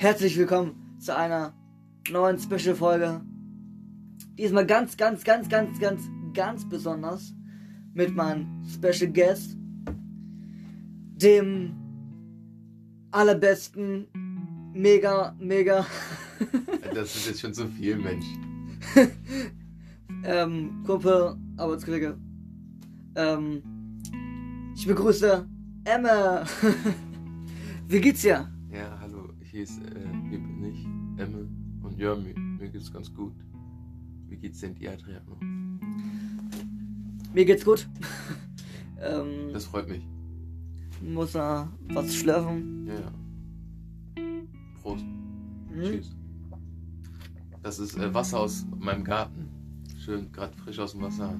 Herzlich willkommen zu einer neuen Special-Folge. Diesmal ganz, ganz, ganz, ganz, ganz, ganz besonders mit meinem Special Guest, dem allerbesten, mega, mega. das ist jetzt schon zu viel, Mensch. ähm, Kumpel, Arbeitskollege. Ähm, ich begrüße Emma. Wie geht's dir? Ja, hallo, ist, äh, hier bin ich, Emme. Und ja, mir, mir geht's ganz gut. Wie geht's denn dir, Adriano? Mir geht's gut. ähm, Das freut mich. muss da was schlürfen. Ja, ja. Prost. Hm? Tschüss. Das ist äh, Wasser aus meinem Garten. Schön, gerade frisch aus dem Wasser.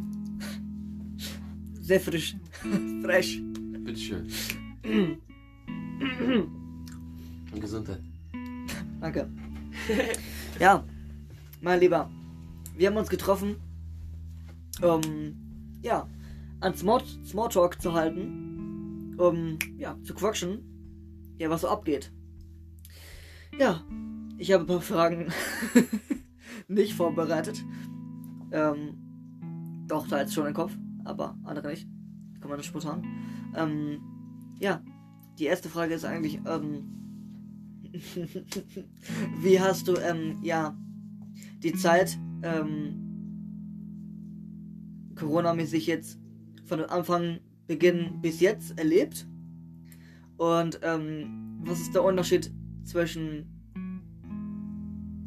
Sehr frisch. Fresh. Bitteschön. Und Gesundheit. Danke. ja, mein Lieber. Wir haben uns getroffen, um ja, an Small, Smalltalk zu halten, um ja, zu quatschen, ja, was so abgeht. Ja, ich habe ein paar Fragen nicht vorbereitet. Ähm, doch, da jetzt schon im Kopf, aber andere nicht. Kommen wir nicht spontan. Ähm, ja, die erste Frage ist eigentlich, ähm, wie hast du, ähm, ja, die Zeit, ähm, Corona-mäßig jetzt von Anfang, Beginn bis jetzt erlebt? Und, ähm, was ist der Unterschied zwischen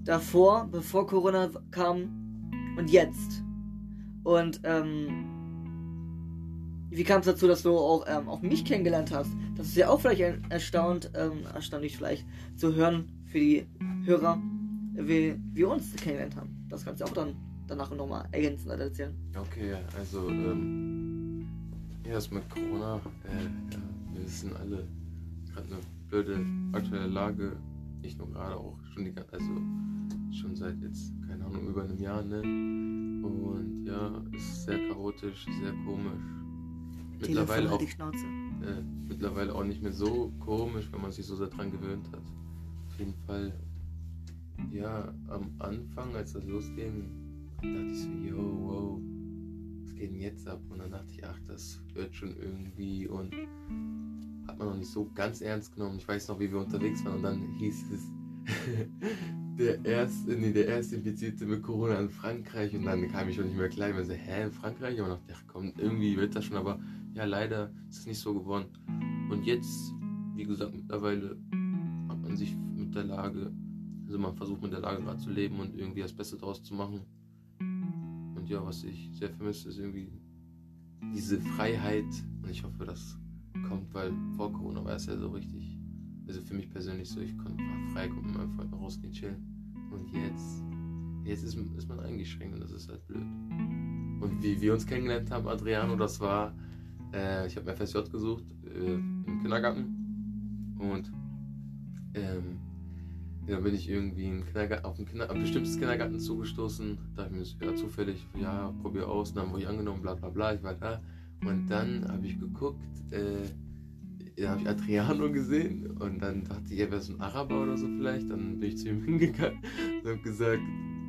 davor, bevor Corona kam und jetzt? Und, ähm, wie kam es dazu, dass du auch, ähm, auch mich kennengelernt hast? Das ist ja auch vielleicht ein, erstaunt, ähm, erstaunlich vielleicht zu hören für die Hörer, wie wir uns kennengelernt haben. Das kannst du auch dann danach nochmal ergänzen oder erzählen. Okay, also, ähm, ja, das mit Corona, äh, ja, wir wissen alle, gerade eine blöde aktuelle Lage, nicht nur gerade, auch schon die, also schon seit jetzt, keine Ahnung, über einem Jahr, ne? Und ja, ist sehr chaotisch, sehr komisch. Mittlerweile auch, die Schnauze. äh, mittlerweile auch nicht mehr so komisch, wenn man sich so sehr dran gewöhnt hat. Auf jeden Fall, ja, am Anfang, als das losging, dachte ich so, yo, wow, was geht denn jetzt ab? Und dann dachte ich, ach, das wird schon irgendwie und hat man noch nicht so ganz ernst genommen. Ich weiß noch, wie wir unterwegs waren und dann hieß es, der erste, nee, der erste Infizierte mit Corona in Frankreich und dann kam ich schon nicht mehr klar. Ich war so, hä, in Frankreich? Und dachte, ach komm, irgendwie wird das schon, aber ja, leider ist es nicht so geworden. Und jetzt, wie gesagt, mittlerweile hat man sich mit der Lage, also man versucht mit der Lage gerade zu leben und irgendwie das Beste draus zu machen. Und ja, was ich sehr vermisse, ist irgendwie diese Freiheit. Und ich hoffe, das kommt, weil vor Corona war es ja so richtig. Also für mich persönlich so, ich konnte frei kommen mit meinen Freunden rausgehen, chillen. Und jetzt, jetzt ist, ist man eingeschränkt und das ist halt blöd. Und wie wir uns kennengelernt haben, Adriano, das war, äh, ich habe FSJ gesucht äh, im Kindergarten. Und ähm, dann bin ich irgendwie auf ein, Kinder, ein bestimmtes Kindergarten zugestoßen. Da habe ich mir ja, zufällig, ja, probier aus. Dann wurde ich angenommen, bla bla bla, ich war da. Und dann habe ich geguckt, äh, da habe ich Adriano gesehen und dann dachte ich, er wäre so ein Araber oder so vielleicht. Dann bin ich zu ihm hingegangen und habe gesagt,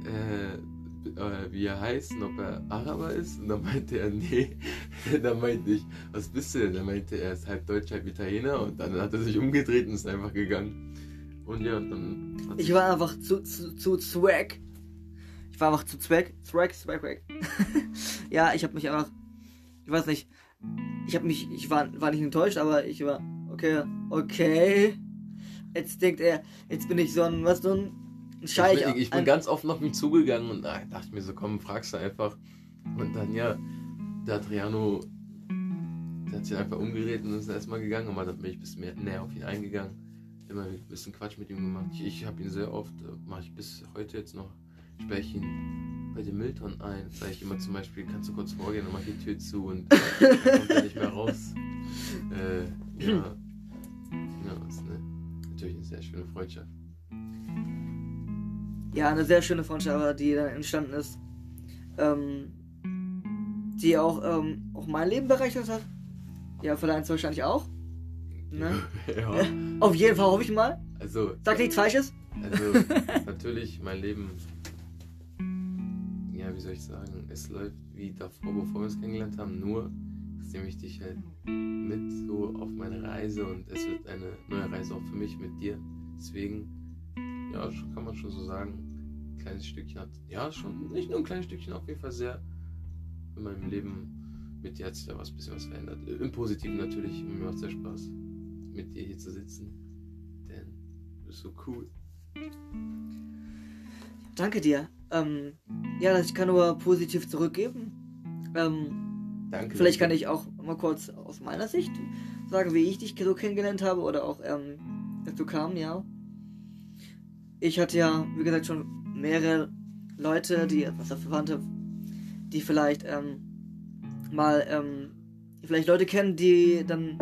äh, äh, wie er heißt und ob er Araber ist. Und dann meinte er, nee. dann meinte ich, was bist du denn? Dann meinte er, er ist halb Deutsch, halb Italiener. Und dann hat er sich umgedreht und ist einfach gegangen. Und ja, und dann Ich war einfach zu, zu, zu swag. Ich war einfach zu swag. Swag, swag, swag. ja, ich habe mich einfach. Ich weiß nicht. Ich habe mich. Ich war, war nicht enttäuscht, aber ich war. Okay, okay. Jetzt denkt er, jetzt bin ich so ein, was so Scheich. Ich bin, ich bin ganz offen auf mich zugegangen und ah, dachte mir so, komm, fragst du einfach. Und dann, ja, der Adriano, der hat sich einfach umgedreht und ist erstmal gegangen und dann bin ich ein bisschen mehr näher auf ihn eingegangen. Immer ein bisschen Quatsch mit ihm gemacht. Ich, ich habe ihn sehr oft, äh, mache ich bis heute jetzt noch, sperre ich ihn bei den Mülltonnen ein. Sage ich immer zum Beispiel, kannst du kurz vorgehen und mach die Tür zu und dann kommt er nicht mehr raus. Äh, ja, ja, das ist eine, natürlich eine sehr schöne Freundschaft. Ja, eine sehr schöne Freundschaft, aber die dann entstanden ist. Ähm, die auch, ähm, auch mein Leben bereichert hat. Ja, für deins wahrscheinlich auch. Ne? ja. Äh, Auf jeden Fall hoffe ich mal. Also, Sag nichts Falsches. also natürlich, mein Leben, ja, wie soll ich sagen, es läuft wie davor, bevor wir uns kennengelernt haben, nur, nehme ich dich halt mit so auf meine Reise und es wird eine neue Reise auch für mich mit dir. Deswegen, ja, kann man schon so sagen, ein kleines Stückchen hat, ja, schon, nicht nur ein kleines Stückchen, auf jeden Fall sehr in meinem Leben mit dir hat sich da was bisschen was verändert. Im Positiven natürlich, mir macht sehr Spaß, mit dir hier zu sitzen, denn du bist so cool. Danke dir. Ähm, ja, ich kann nur positiv zurückgeben. Ähm, Danke. vielleicht kann ich auch mal kurz aus meiner Sicht sagen, wie ich dich so kennengelernt habe oder auch ähm, dazu kam, ja. Ich hatte ja, wie gesagt, schon mehrere Leute, die etwas Verwandte, die vielleicht ähm, mal, ähm, vielleicht Leute kennen, die dann,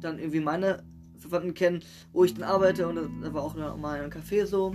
dann irgendwie meine Verwandten kennen, wo ich dann arbeite und da war auch mal ein Café so.